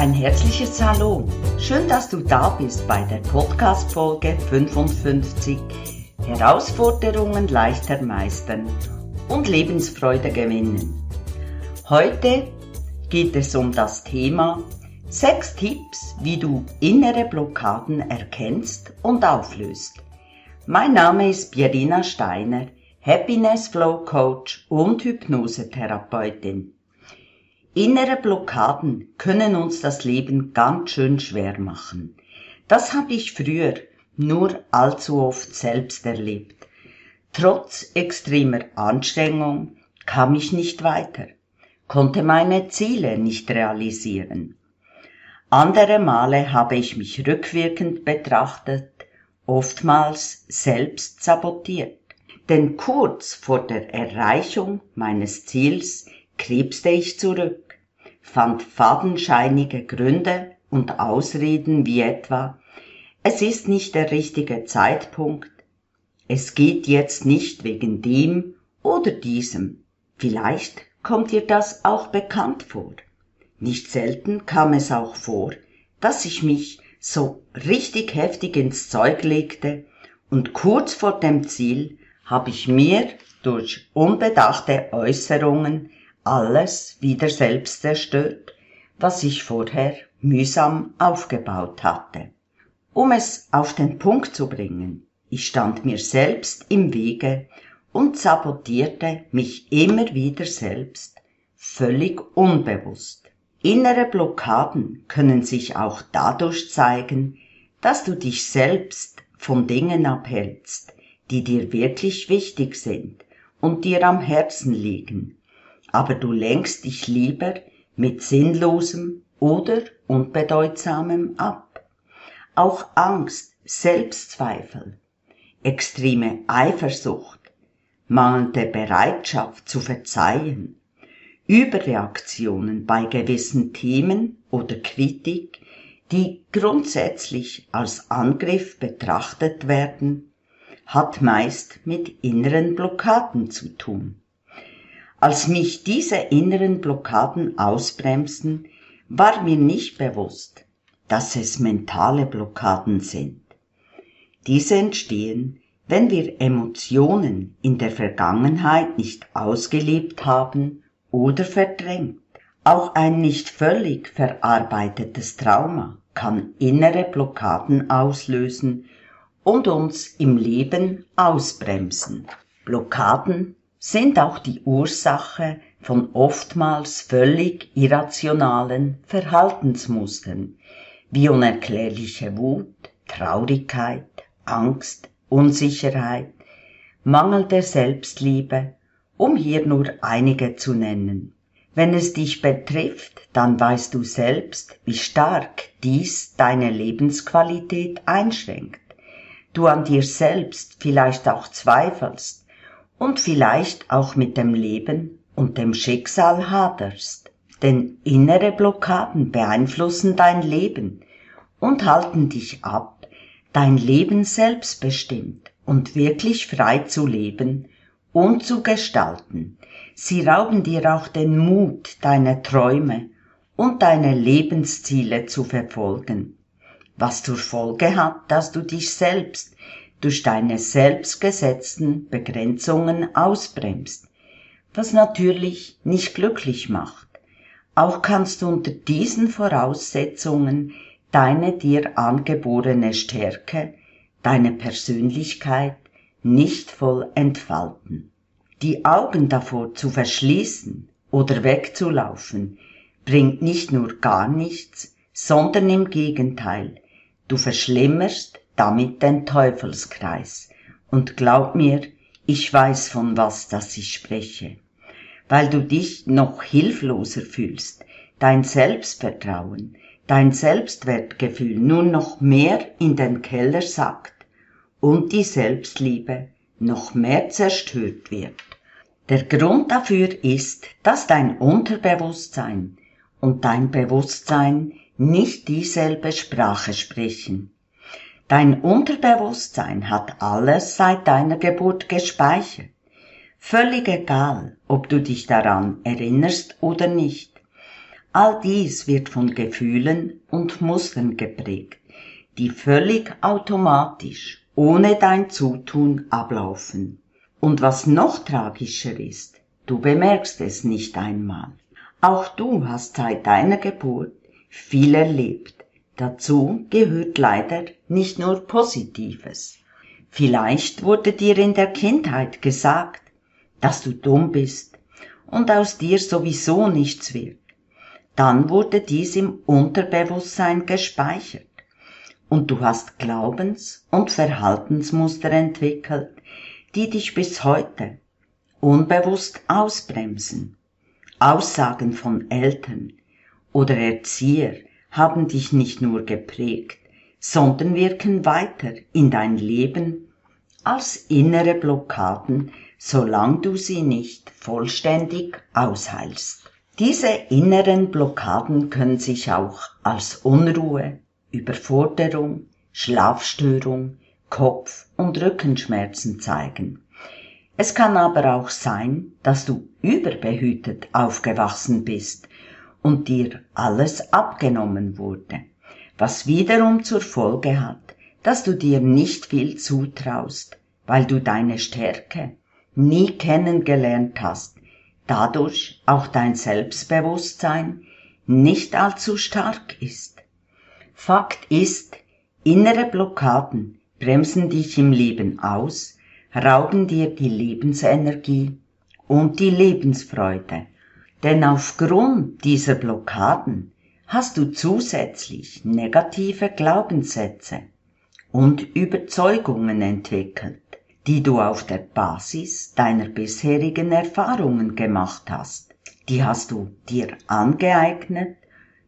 Ein herzliches Hallo. Schön, dass du da bist bei der Podcast-Folge 55 Herausforderungen leichter meistern und Lebensfreude gewinnen. Heute geht es um das Thema sechs Tipps, wie du innere Blockaden erkennst und auflöst. Mein Name ist Pierina Steiner, Happiness Flow Coach und Hypnosetherapeutin. Innere Blockaden können uns das Leben ganz schön schwer machen. Das habe ich früher nur allzu oft selbst erlebt. Trotz extremer Anstrengung kam ich nicht weiter, konnte meine Ziele nicht realisieren. Andere Male habe ich mich rückwirkend betrachtet, oftmals selbst sabotiert. Denn kurz vor der Erreichung meines Ziels krebste ich zurück, fand fadenscheinige Gründe und Ausreden wie etwa, es ist nicht der richtige Zeitpunkt, es geht jetzt nicht wegen dem oder diesem. Vielleicht kommt dir das auch bekannt vor. Nicht selten kam es auch vor, dass ich mich so richtig heftig ins Zeug legte und kurz vor dem Ziel habe ich mir durch unbedachte Äußerungen alles wieder selbst zerstört, was ich vorher mühsam aufgebaut hatte. Um es auf den Punkt zu bringen, ich stand mir selbst im Wege und sabotierte mich immer wieder selbst, völlig unbewusst. Innere Blockaden können sich auch dadurch zeigen, dass du dich selbst von Dingen abhältst, die dir wirklich wichtig sind und dir am Herzen liegen, aber du lenkst dich lieber mit Sinnlosem oder Unbedeutsamem ab. Auch Angst, Selbstzweifel, extreme Eifersucht, mangelnde Bereitschaft zu verzeihen, Überreaktionen bei gewissen Themen oder Kritik, die grundsätzlich als Angriff betrachtet werden, hat meist mit inneren Blockaden zu tun. Als mich diese inneren Blockaden ausbremsen, war mir nicht bewusst, dass es mentale Blockaden sind. Diese entstehen, wenn wir Emotionen in der Vergangenheit nicht ausgelebt haben oder verdrängt. Auch ein nicht völlig verarbeitetes Trauma kann innere Blockaden auslösen und uns im Leben ausbremsen. Blockaden sind auch die Ursache von oftmals völlig irrationalen Verhaltensmustern wie unerklärliche Wut, Traurigkeit, Angst, Unsicherheit, Mangel der Selbstliebe, um hier nur einige zu nennen. Wenn es dich betrifft, dann weißt du selbst, wie stark dies deine Lebensqualität einschränkt. Du an dir selbst vielleicht auch zweifelst und vielleicht auch mit dem Leben und dem Schicksal haderst. Denn innere Blockaden beeinflussen dein Leben und halten dich ab, dein Leben selbstbestimmt und wirklich frei zu leben und zu gestalten. Sie rauben dir auch den Mut, deine Träume und deine Lebensziele zu verfolgen, was zur Folge hat, dass du dich selbst durch deine selbstgesetzten Begrenzungen ausbremst, was natürlich nicht glücklich macht. Auch kannst du unter diesen Voraussetzungen deine dir angeborene Stärke, deine Persönlichkeit nicht voll entfalten. Die Augen davor zu verschließen oder wegzulaufen, bringt nicht nur gar nichts, sondern im Gegenteil, du verschlimmerst damit den Teufelskreis. Und glaub mir, ich weiß von was das ich spreche. Weil du dich noch hilfloser fühlst, dein Selbstvertrauen, dein Selbstwertgefühl nun noch mehr in den Keller sackt und die Selbstliebe noch mehr zerstört wird. Der Grund dafür ist, dass dein Unterbewusstsein und dein Bewusstsein nicht dieselbe Sprache sprechen. Dein Unterbewusstsein hat alles seit deiner Geburt gespeichert. Völlig egal, ob du dich daran erinnerst oder nicht. All dies wird von Gefühlen und Mustern geprägt, die völlig automatisch, ohne dein Zutun ablaufen. Und was noch tragischer ist, du bemerkst es nicht einmal. Auch du hast seit deiner Geburt viel erlebt. Dazu gehört leider nicht nur Positives. Vielleicht wurde dir in der Kindheit gesagt, dass du dumm bist und aus dir sowieso nichts wird. Dann wurde dies im Unterbewusstsein gespeichert und du hast Glaubens- und Verhaltensmuster entwickelt, die dich bis heute unbewusst ausbremsen. Aussagen von Eltern oder Erzieher haben dich nicht nur geprägt, sondern wirken weiter in dein Leben als innere Blockaden, solange du sie nicht vollständig ausheilst. Diese inneren Blockaden können sich auch als Unruhe, Überforderung, Schlafstörung, Kopf- und Rückenschmerzen zeigen. Es kann aber auch sein, dass du überbehütet aufgewachsen bist und dir alles abgenommen wurde, was wiederum zur Folge hat, dass du dir nicht viel zutraust, weil du deine Stärke nie kennengelernt hast, dadurch auch dein Selbstbewusstsein nicht allzu stark ist. Fakt ist, innere Blockaden bremsen dich im Leben aus, rauben dir die Lebensenergie und die Lebensfreude. Denn aufgrund dieser Blockaden hast du zusätzlich negative Glaubenssätze und Überzeugungen entwickelt, die du auf der Basis deiner bisherigen Erfahrungen gemacht hast. Die hast du dir angeeignet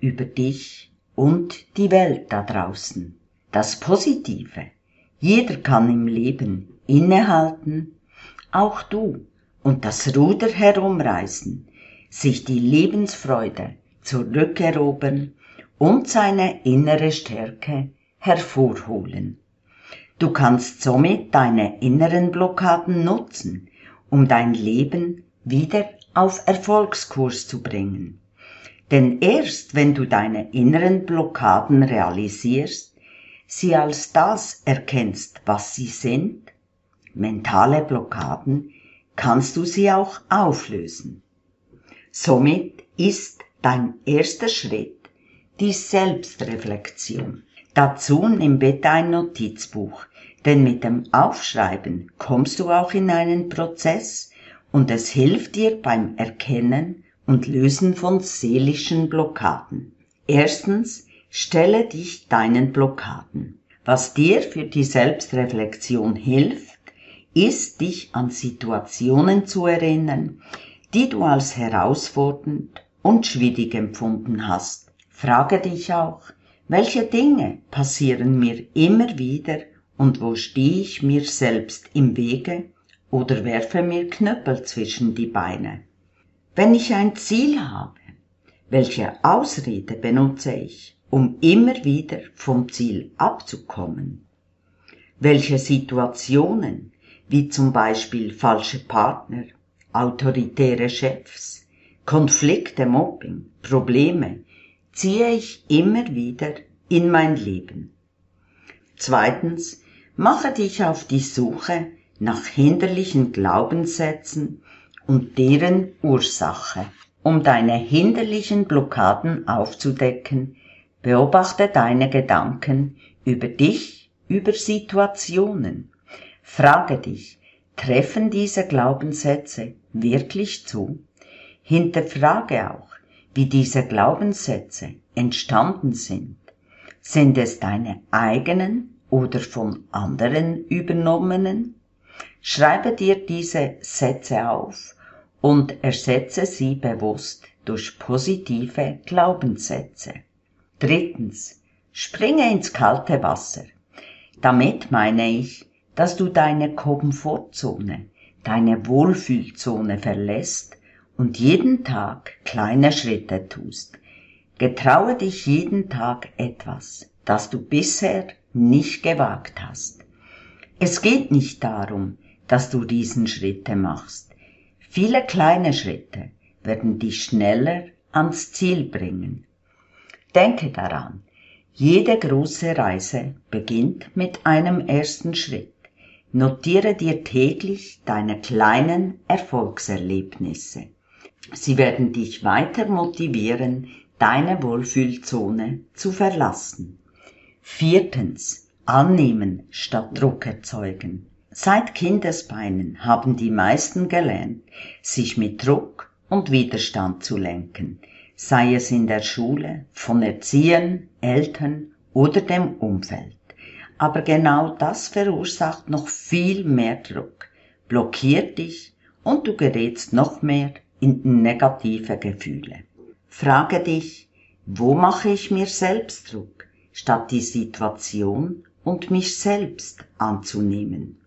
über dich und die Welt da draußen. Das Positive. Jeder kann im Leben innehalten, auch du, und das Ruder herumreißen, sich die Lebensfreude zurückerobern und seine innere Stärke hervorholen. Du kannst somit deine inneren Blockaden nutzen, um dein Leben wieder auf Erfolgskurs zu bringen. Denn erst wenn du deine inneren Blockaden realisierst, sie als das erkennst, was sie sind, mentale Blockaden, kannst du sie auch auflösen. Somit ist dein erster Schritt die Selbstreflexion. Dazu nimm bitte ein Notizbuch, denn mit dem Aufschreiben kommst du auch in einen Prozess und es hilft dir beim Erkennen und Lösen von seelischen Blockaden. Erstens, stelle dich deinen Blockaden. Was dir für die Selbstreflexion hilft, ist dich an Situationen zu erinnern, die du als herausfordernd und schwierig empfunden hast. Frage dich auch, welche Dinge passieren mir immer wieder und wo stehe ich mir selbst im Wege oder werfe mir Knöppel zwischen die Beine? Wenn ich ein Ziel habe, welche Ausrede benutze ich, um immer wieder vom Ziel abzukommen? Welche Situationen, wie zum Beispiel falsche Partner, autoritäre Chefs, Konflikte, Mobbing, Probleme, ziehe ich immer wieder in mein Leben. Zweitens, mache dich auf die Suche nach hinderlichen Glaubenssätzen und deren Ursache. Um deine hinderlichen Blockaden aufzudecken, beobachte deine Gedanken über dich, über Situationen. Frage dich, treffen diese Glaubenssätze wirklich zu? Hinterfrage auch, wie diese Glaubenssätze entstanden sind. Sind es deine eigenen oder von anderen übernommenen? Schreibe dir diese Sätze auf und ersetze sie bewusst durch positive Glaubenssätze. Drittens, springe ins kalte Wasser. Damit meine ich, dass du deine Komfortzone, deine Wohlfühlzone verlässt und jeden Tag kleine Schritte tust. Getraue dich jeden Tag etwas, das du bisher nicht gewagt hast. Es geht nicht darum, dass du Riesenschritte machst. Viele kleine Schritte werden dich schneller ans Ziel bringen. Denke daran, jede große Reise beginnt mit einem ersten Schritt. Notiere dir täglich deine kleinen Erfolgserlebnisse. Sie werden dich weiter motivieren, deine Wohlfühlzone zu verlassen. Viertens. Annehmen statt Druck erzeugen. Seit Kindesbeinen haben die meisten gelernt, sich mit Druck und Widerstand zu lenken, sei es in der Schule, von Erziehern, Eltern oder dem Umfeld. Aber genau das verursacht noch viel mehr Druck, blockiert dich und du gerätst noch mehr in negative Gefühle. Frage dich, wo mache ich mir selbst Druck, statt die Situation und mich selbst anzunehmen.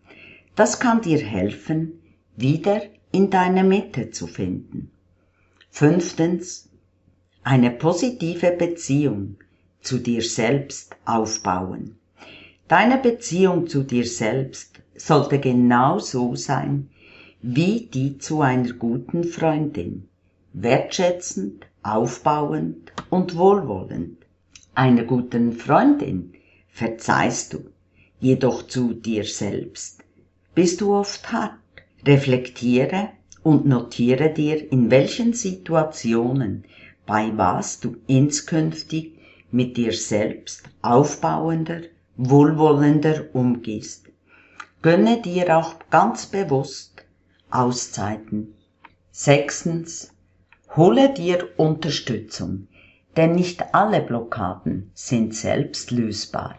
Das kann dir helfen, wieder in deine Mitte zu finden. Fünftens, eine positive Beziehung zu dir selbst aufbauen. Deine Beziehung zu dir selbst sollte genau so sein wie die zu einer guten Freundin, wertschätzend, aufbauend und wohlwollend. Einer guten Freundin verzeihst du, jedoch zu dir selbst bist du oft hart. Reflektiere und notiere dir, in welchen Situationen, bei was du inskünftig mit dir selbst aufbauender wohlwollender umgehst. Gönne dir auch ganz bewusst Auszeiten. Sechstens, hole dir Unterstützung, denn nicht alle Blockaden sind selbst lösbar.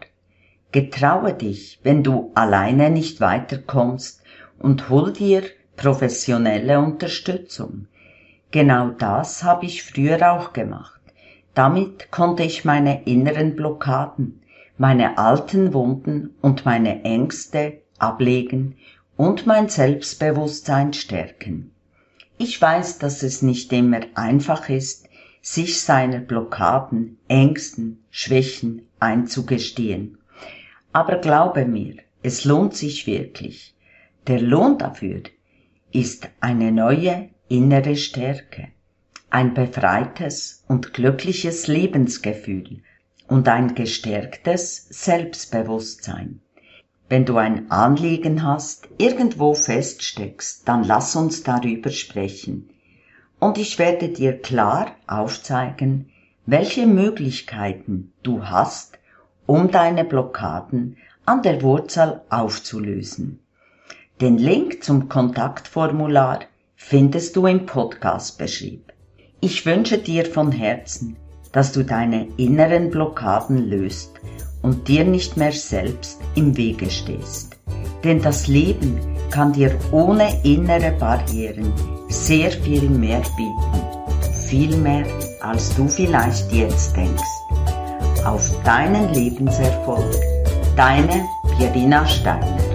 Getraue dich, wenn du alleine nicht weiterkommst und hol dir professionelle Unterstützung. Genau das habe ich früher auch gemacht. Damit konnte ich meine inneren Blockaden, meine alten Wunden und meine Ängste ablegen und mein Selbstbewusstsein stärken. Ich weiß, dass es nicht immer einfach ist, sich seiner Blockaden, Ängsten, Schwächen einzugestehen. Aber glaube mir, es lohnt sich wirklich. Der Lohn dafür ist eine neue innere Stärke, ein befreites und glückliches Lebensgefühl, und ein gestärktes Selbstbewusstsein. Wenn du ein Anliegen hast, irgendwo feststeckst, dann lass uns darüber sprechen. Und ich werde dir klar aufzeigen, welche Möglichkeiten du hast, um deine Blockaden an der Wurzel aufzulösen. Den Link zum Kontaktformular findest du im Podcast-Beschrieb. Ich wünsche dir von Herzen, dass du deine inneren Blockaden löst und dir nicht mehr selbst im Wege stehst. Denn das Leben kann dir ohne innere Barrieren sehr viel mehr bieten. Viel mehr, als du vielleicht jetzt denkst. Auf deinen Lebenserfolg. Deine Pierina Steiner.